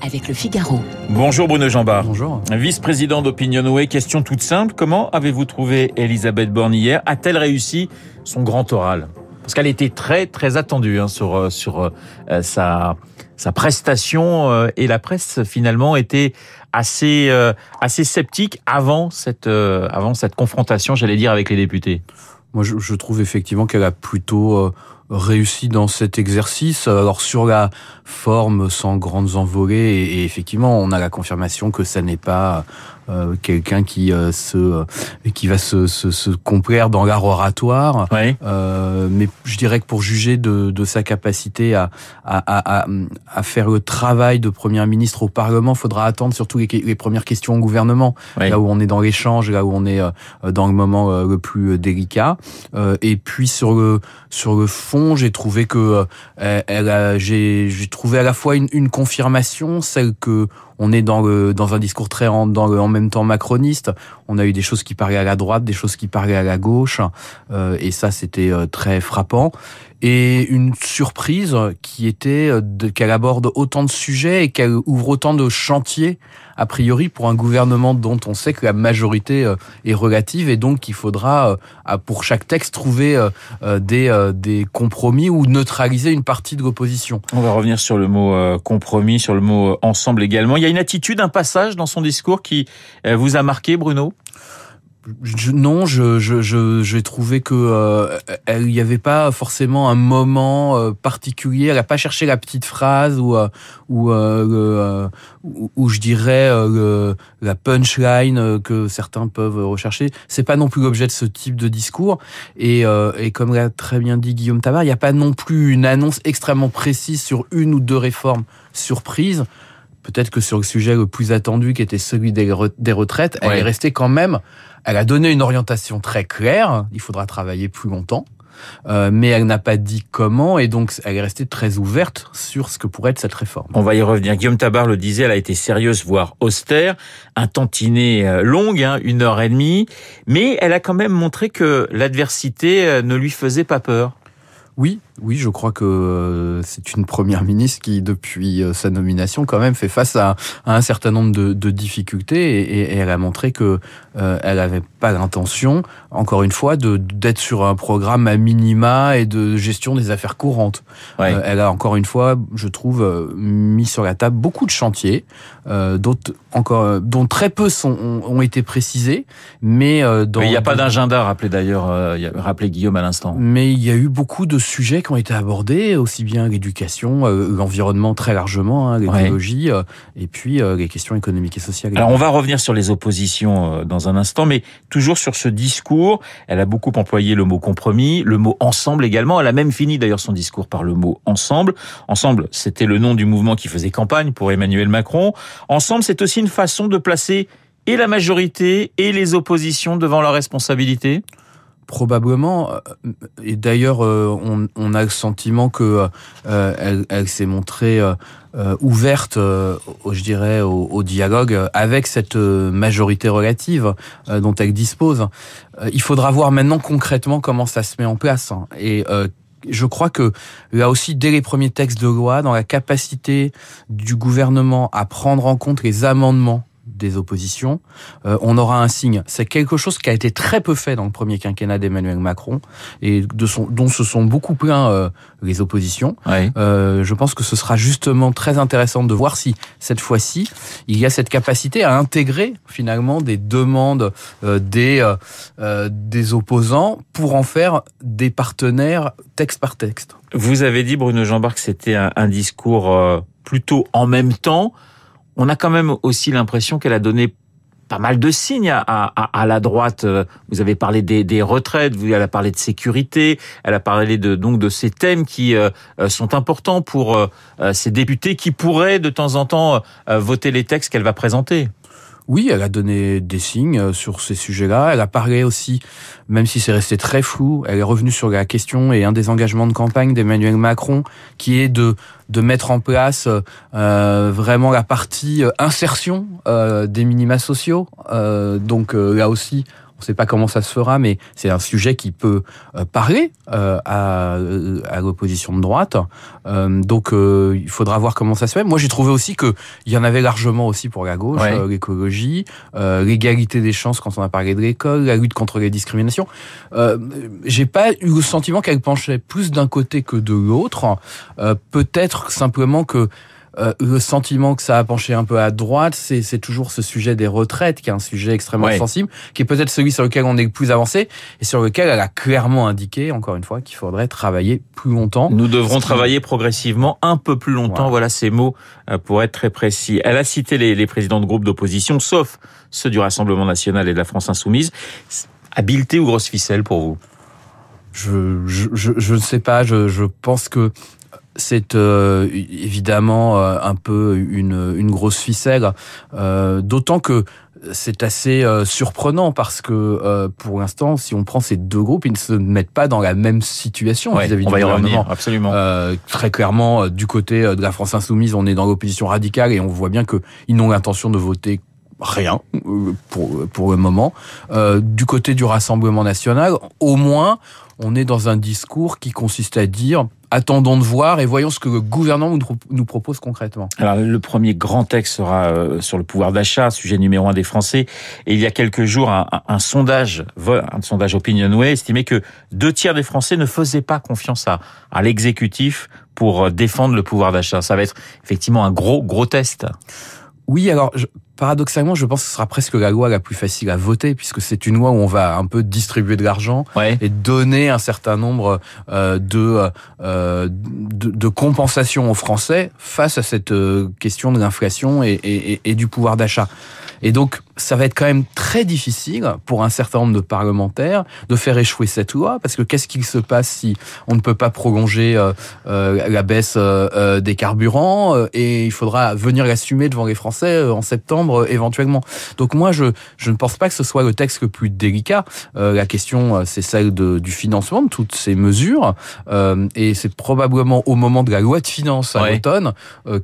avec le Figaro. Bonjour Bruno Jambard. Bonjour. Vice-président d'Opinionway, question toute simple. Comment avez-vous trouvé Elisabeth Borne hier? A-t-elle réussi son grand oral? Parce qu'elle était très très attendue hein, sur, euh, sur euh, sa, sa prestation euh, et la presse finalement était assez, euh, assez sceptique avant cette, euh, avant cette confrontation, j'allais dire, avec les députés. Moi, je, je trouve effectivement qu'elle a plutôt euh, réussi dans cet exercice. Alors sur la forme, sans grandes envolées, et, effectivement, on a la confirmation que ça n'est pas euh, quelqu'un qui euh, se euh, qui va se, se, se complaire dans l'art oratoire. Oui. Euh, mais je dirais que pour juger de, de sa capacité à, à, à, à- faire le travail de Premier ministre au Parlement, faudra attendre surtout les, les premières questions au gouvernement, Oui. là où on est dans l'échange, là où on est euh, dans le moment le plus délicat. Euh, et puis sur le sur le fond, j'ai trouvé que euh, elle- j'ai trouvé à la fois une, une confirmation, celle que on est dans le dans un discours très le, en même temps macroniste. On a eu des choses qui parlaient à la droite, des choses qui parlaient à la gauche, euh, et ça c'était euh, très frappant. Et une surprise qui était euh, qu'elle aborde autant de sujets et qu'elle ouvre autant de chantiers a priori pour un gouvernement dont on sait que la majorité euh, est relative et donc il faudra euh, pour chaque texte trouver des des compromis ou neutraliser une partie de l'opposition. On va revenir sur le mot compromis, sur le mot ensemble également. Il y a une attitude, un passage dans son discours qui vous a marqué, Bruno? Je- non, je, je, je, j'ai trouvé que euh, elle- n'y avait pas forcément un moment euh, particulier. Elle n'a pas cherché la petite phrase ou euh, ou euh, euh, où, où je dirais le- la punchline que certains peuvent rechercher. C'est pas non plus l'objet de ce type de discours. Et, et comme l'a très bien dit Guillaume Tabar, il n'y a pas non plus une annonce extrêmement précise sur une ou deux réformes surprises. Peut-être que sur le sujet le plus attendu, qui était celui des, re- des retraites, elle est restée quand même elle a donné une orientation très claire. Il faudra travailler plus longtemps. Euh, mais elle n'a pas dit comment et donc elle est restée très ouverte sur ce que pourrait être cette réforme. On va y revenir. Guillaume Tabar le disait, elle a été sérieuse, voire austère, un tantinet euh, longue, hein, une heure et demie, mais elle a quand même montré que l'adversité euh, ne lui faisait pas peur. Oui, oui, je crois que euh, c'est une première ministre qui, depuis euh, sa nomination, quand même fait face à, à un certain nombre de, de difficultés et, et- elle a montré que euh, elle n'avait pas l'intention, encore une fois, de d'être sur un programme à minima et de gestion des affaires courantes. Ouais. Euh, elle a encore une fois, je trouve, mis sur la table beaucoup de chantiers, euh, d'autres encore, dont très peu sont, ont, ont été précisés, mais euh, dans Mais il n'y a pas d'agenda, rappelé d'ailleurs, euh, rappelé Guillaume à l'instant. mais il y a eu beaucoup de sujets qui ont été abordés, aussi bien l'éducation, euh, l'environnement très largement, hein, l'écologie, euh, et puis euh, les questions économiques et sociales. Alors on va revenir sur les oppositions dans un instant, mais toujours sur ce discours. Elle a beaucoup employé le mot compromis, le mot ensemble également. Elle a même fini d'ailleurs son discours par le mot ensemble. Ensemble, c'était le nom du mouvement qui faisait campagne pour Emmanuel Macron. Ensemble, c'est aussi une façon de placer et la majorité et les oppositions devant leurs responsabilités. Probablement. euh, Et d'ailleurs, euh, on, on a le sentiment que euh, elle, elle s'est montrée euh, euh, ouverte, euh, je dirais, au, au dialogue avec cette majorité relative dont elle dispose. Il faudra voir maintenant concrètement comment ça se met en place. hein. Et je crois que là aussi, dès les premiers textes de loi, dans la capacité du gouvernement à prendre en compte les amendements des oppositions, euh, on aura un signe. C'est quelque chose qui a été très peu fait dans le premier quinquennat d'Emmanuel Macron et de son, dont se sont beaucoup plaints euh, les oppositions. Ouais. Euh, je pense que ce sera justement très intéressant de voir si cette fois-ci il y a cette capacité à intégrer finalement des demandes euh, des euh, euh, des opposants pour en faire des partenaires texte par texte. Vous avez dit, Bruno que c'était un, un discours euh, plutôt en même temps. On a quand même aussi l'impression qu'elle a donné pas mal de signes à, à, à la droite. Vous avez parlé des, des retraites, vous, elle a parlé de sécurité, elle a parlé de, donc de ces thèmes qui euh, euh, sont importants pour euh, euh, ces députés qui pourraient de temps en temps euh, voter les textes qu'elle va présenter. Oui, elle a donné des signes euh, sur ces sujets-là. Elle a parlé aussi, même si c'est resté très flou, elle est revenue sur la question et un des engagements de campagne d'Emmanuel Macron, qui est de de mettre en place euh, vraiment la partie euh, insertion des minima sociaux. Donc là aussi, On ne sait pas comment ça se fera, mais c'est un sujet qui peut parler à, à l'opposition de droite. donc, il faudra voir comment ça se fait. Moi, j'ai trouvé aussi que il y en avait largement aussi pour la gauche, l'écologie, l'égalité des chances quand on a parlé de l'école, la lutte contre les discriminations. j'ai pas eu le sentiment qu'elle penchait plus d'un côté que de l'autre. Peut-être simplement que euh, le sentiment que ça a penché un peu à droite, c'est toujours ce sujet des retraites, qui est un sujet extrêmement sensible, qui est peut-être celui sur lequel on est le plus avancé, et sur lequel elle a clairement indiqué, encore une fois, qu'il faudrait travailler plus longtemps. Nous devrons travailler progressivement un peu plus longtemps, voilà, ces mots, euh, pour être très précis. Elle a cité les, les présidents de groupes d'opposition, sauf ceux du Rassemblement National et de la France Insoumise. Habileté ou grosse ficelle pour vous? Je, je, je, je, ne sais pas, je, je pense que c'est euh, évidemment euh, un peu une, une grosse ficelle, euh, d'autant que c'est assez surprenant parce que pour l'instant, si on prend ces deux groupes, ils ne se mettent pas dans la même situation vis-à-vis du gouvernement. absolument. très clairement, du côté de la France insoumise, on est dans l'opposition radicale et on voit bien que ils n'ont l'intention de voter rien pour pour le moment. du côté du Rassemblement national, au moins, on est dans un discours qui consiste à dire attendons de voir et voyons ce que le gouvernement nous propose concrètement. Alors le premier grand texte sera euh, sur le pouvoir d'achat, sujet numéro un des Français. Et il y a quelques jours, un, un sondage, un sondage Opinionway estimait que deux tiers des Français ne faisaient pas confiance à, à l'exécutif pour euh, défendre le pouvoir d'achat. Ça va être effectivement un gros gros test. Oui, alors paradoxalement, je pense que ce sera presque la loi la plus facile à voter, puisque c'est une loi où on va un peu distribuer de l'argent et donner un certain nombre euh, de, euh, de, de, compensations aux Français face à cette euh, question de l'inflation et, et, et, du pouvoir d'achat. Et donc, ça va être quand même très difficile pour un certain nombre de parlementaires de faire échouer cette loi, parce que qu'est-ce qu'il se passe si on ne peut pas prolonger euh, euh, la baisse euh, des carburants et il faudra venir l'assumer devant les Français en septembre éventuellement. Donc moi, je, je ne pense pas que ce soit le texte le plus délicat. la question, c'est celle de, du financement de toutes ces mesures, et c'est probablement au moment de la loi de finances à l'automne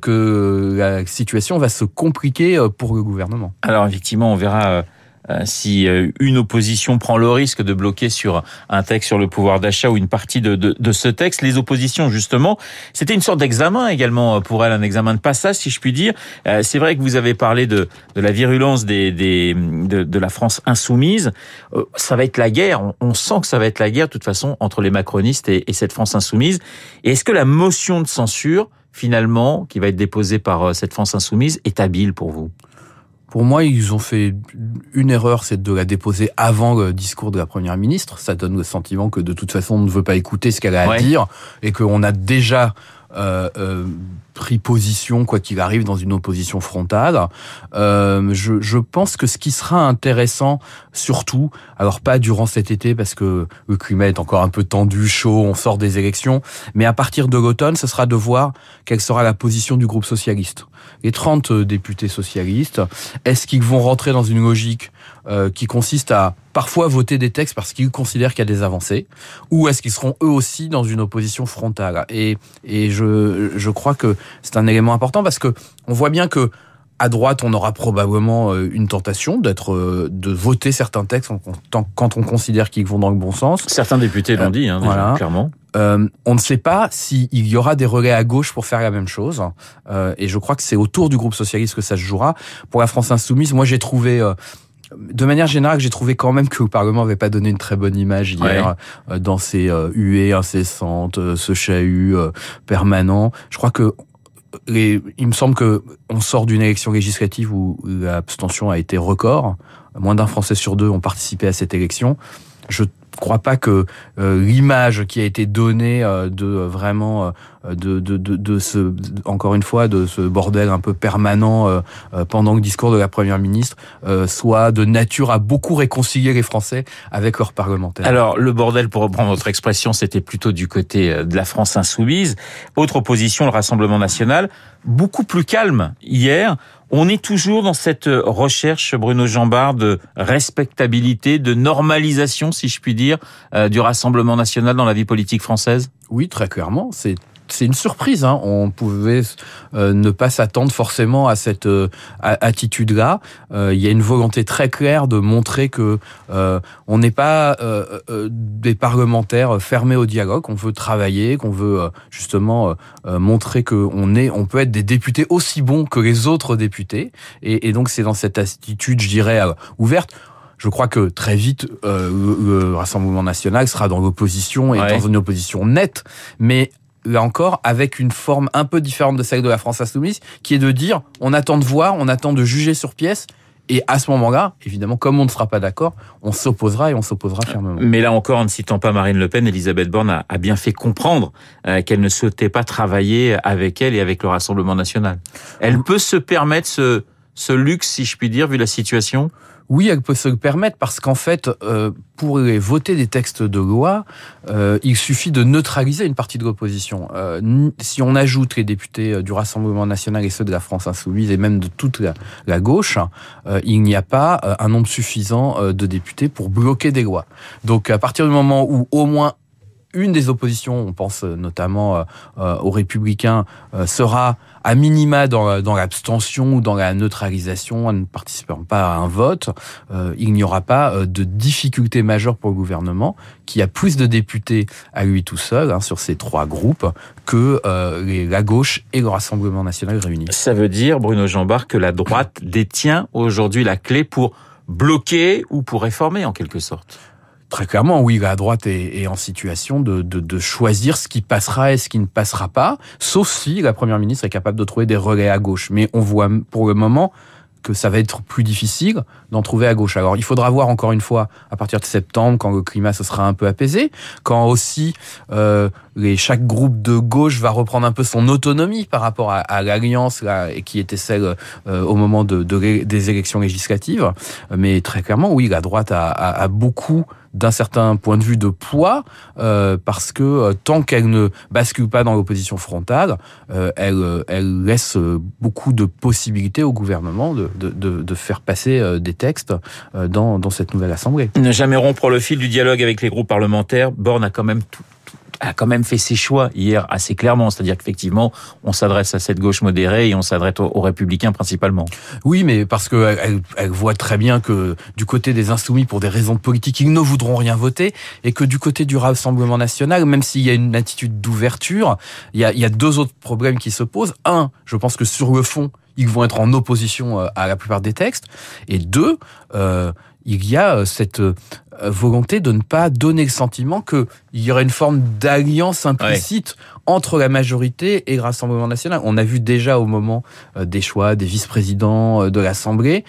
que la situation va se compliquer pour le gouvernement. Alors effectivement, on verra euh, euh, si euh, une opposition prend le risque de bloquer sur un texte sur le pouvoir d'achat ou une partie de, de, ce texte. Les oppositions, justement, c'était une sorte d'examen également pour elle, un examen de passage, si je puis dire. C'est vrai que vous avez parlé de, de la virulence des, des de, de, la France insoumise. Ça va être la guerre. On, sent que ça va être la guerre, de toute façon, entre les macronistes et, et cette France insoumise. Et est-ce que la motion de censure, finalement, qui va être déposée par cette France insoumise, est habile pour vous? Pour moi, ils ont fait une erreur, c'est de la déposer avant le discours de la première ministre. Ça donne le sentiment que de toute façon, on ne veut pas écouter ce qu'elle a à dire et qu'on a déjà euh, euh, pris position, quoi qu'il arrive, dans une opposition frontale. Euh, je, je, pense que ce qui sera intéressant, surtout, alors pas durant cet été parce que le climat est encore un peu tendu, chaud, on sort des élections, mais à partir de l'automne, ce sera de voir quelle sera la position du groupe socialiste. Les 30 députés socialistes, est-ce qu'ils vont rentrer dans une logique euh, qui consiste à parfois voter des textes parce qu'ils considèrent qu'il y a des avancées, ou est-ce qu'ils seront eux aussi dans une opposition frontale Et, et je, je crois que c'est un élément important parce que on voit bien que à droite, on aura probablement euh, une tentation d'être, euh, de voter certains textes quand on considère qu'ils vont dans le bon sens. Certains députés l'ont dit, hein, déjà, clairement. Euh, on ne sait pas s'il y aura des relais à gauche pour faire la même chose. Euh, et je crois que c'est autour du groupe socialiste que ça se jouera. Pour la France insoumise, moi j'ai trouvé de manière générale, j'ai trouvé quand même que le Parlement n'avait pas donné une très bonne image hier euh, dans ces euh, huées incessantes, euh, ce chahut permanent. Je crois que les, il me semble que on sort d'une élection législative où l'abstention a été record. Moins d'un Français sur deux ont participé à cette élection. Je crois pas que euh, l'image qui a été donnée euh, de euh, vraiment de, de, de, de, ce encore une fois de ce bordel un peu permanent pendant le discours de la première ministre soit de nature à beaucoup réconcilier les Français avec leurs parlementaires. Alors le bordel, pour reprendre votre expression, c'était plutôt du côté de la France insoumise. Autre opposition, le Rassemblement national, beaucoup plus calme hier. On est toujours dans cette recherche, Bruno Jambard, de respectabilité, de normalisation, si je puis dire, euh, du Rassemblement national dans la vie politique française? Oui, très clairement. C'est c'est une surprise. Hein. On pouvait euh, ne pas s'attendre forcément à cette euh, attitude-là. Euh, il y a une volonté très claire de montrer que on n'est pas des parlementaires fermés au dialogue. On veut travailler, qu'on veut justement montrer qu'on est, on peut être des députés aussi bons que les autres députés. Et, et donc c'est dans cette attitude, je dirais, ouverte je crois que très vite, euh, le, Rassemblement national sera dans l'opposition et dans une opposition nette, mais là encore, avec une forme un peu différente de celle de la France insoumise, qui est de dire, on attend de voir, on attend de juger sur pièce, et à ce moment-là, évidemment, comme on ne sera pas d'accord, on s'opposera et on s'opposera fermement. Mais là encore, en ne citant pas Marine Le Pen, Elisabeth Borne a, bien fait comprendre euh, qu'elle ne souhaitait pas travailler avec elle et avec le Rassemblement national. Elle peut se permettre ce, ce luxe, si je puis dire, vu la situation? Oui, elle peut se le permettre parce qu'en fait, euh, pour voter des textes de loi, euh, il suffit de neutraliser une partie de l'opposition. Euh, si on ajoute les députés du Rassemblement national et ceux de la France insoumise et même de toute la, gauche, il n'y a pas un nombre suffisant de députés pour bloquer des lois. Donc à partir du moment où au moins une des oppositions, on pense notamment aux républicains, sera à minima dans, dans l'abstention ou dans la neutralisation, en ne participant pas à un vote, euh, il n'y aura pas euh, de difficulté majeure pour le gouvernement, qui a plus de députés à lui tout seul hein, sur ces trois groupes que euh, la gauche et le Rassemblement national réunis. Ça veut dire, Bruno Jambard, que la droite détient aujourd'hui la clé pour bloquer ou pour réformer en quelque sorte Très clairement, oui, la droite est, en situation de, de, choisir ce qui passera et ce qui ne passera pas, sauf si la Première ministre est capable de trouver des relais à gauche. Mais on voit pour le moment que ça va être plus difficile d'en trouver à gauche. Alors il faudra voir encore une fois à partir de septembre quand le climat se sera un peu apaisé, quand aussi euh, les, chaque groupe de gauche va reprendre un peu son autonomie par rapport à, à l'alliance qui était celle euh, au moment de, de, des élections législatives. Mais très clairement, oui, la droite a, a, a beaucoup d'un certain point de vue de poids, euh, parce que euh, tant qu'elle ne bascule pas dans l'opposition frontale, euh, elle, laisse beaucoup de possibilités au gouvernement de, de, de, de faire passer des textes dans, dans cette nouvelle Assemblée. Ne jamais rompre le fil du dialogue avec les groupes parlementaires, Borne a quand même tout, a quand même fait ses choix hier assez clairement, c'est-à-dire qu'effectivement, on s'adresse à cette gauche modérée et on s'adresse aux, républicains principalement. Oui, mais parce que elle, elle, voit très bien que du côté des insoumis, pour des raisons politiques, ils ne voudront rien voter, et que du côté du Rassemblement national, même s'il y a une attitude d'ouverture, il y a, il y a deux autres problèmes qui se posent. Un, je pense que sur le fond, ils vont être en opposition euh, à la plupart des textes, et deux, euh, il y a euh, cette euh, volonté de ne pas donner le sentiment qu'il y aurait une forme d'alliance implicite entre la majorité et le Rassemblement national. On a vu déjà au moment euh, des choix des vice-présidents de l'Assemblée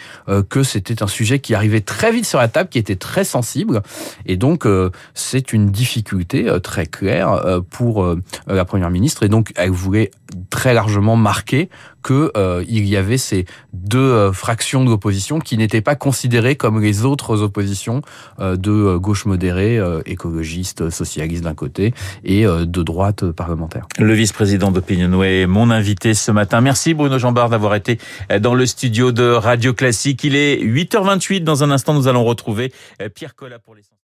que c'était un sujet qui arrivait très vite sur la table, qui était très sensible. Et donc, c'est une difficulté très claire pour la Première ministre. Et donc, elle voulait très largement marquer que il y avait ces deux fractions de l'opposition qui n'étaient pas considérées comme les autres oppositions euh, de euh, gauche modérée, euh, écologiste, socialiste d'un côté, et de droite Le vice-président d'Opinionway, mon invité ce matin. Merci Bruno Jambard d'avoir été dans le studio de Radio Classique. Il est 8h28. Dans un instant, nous allons retrouver Pierre Collat pour les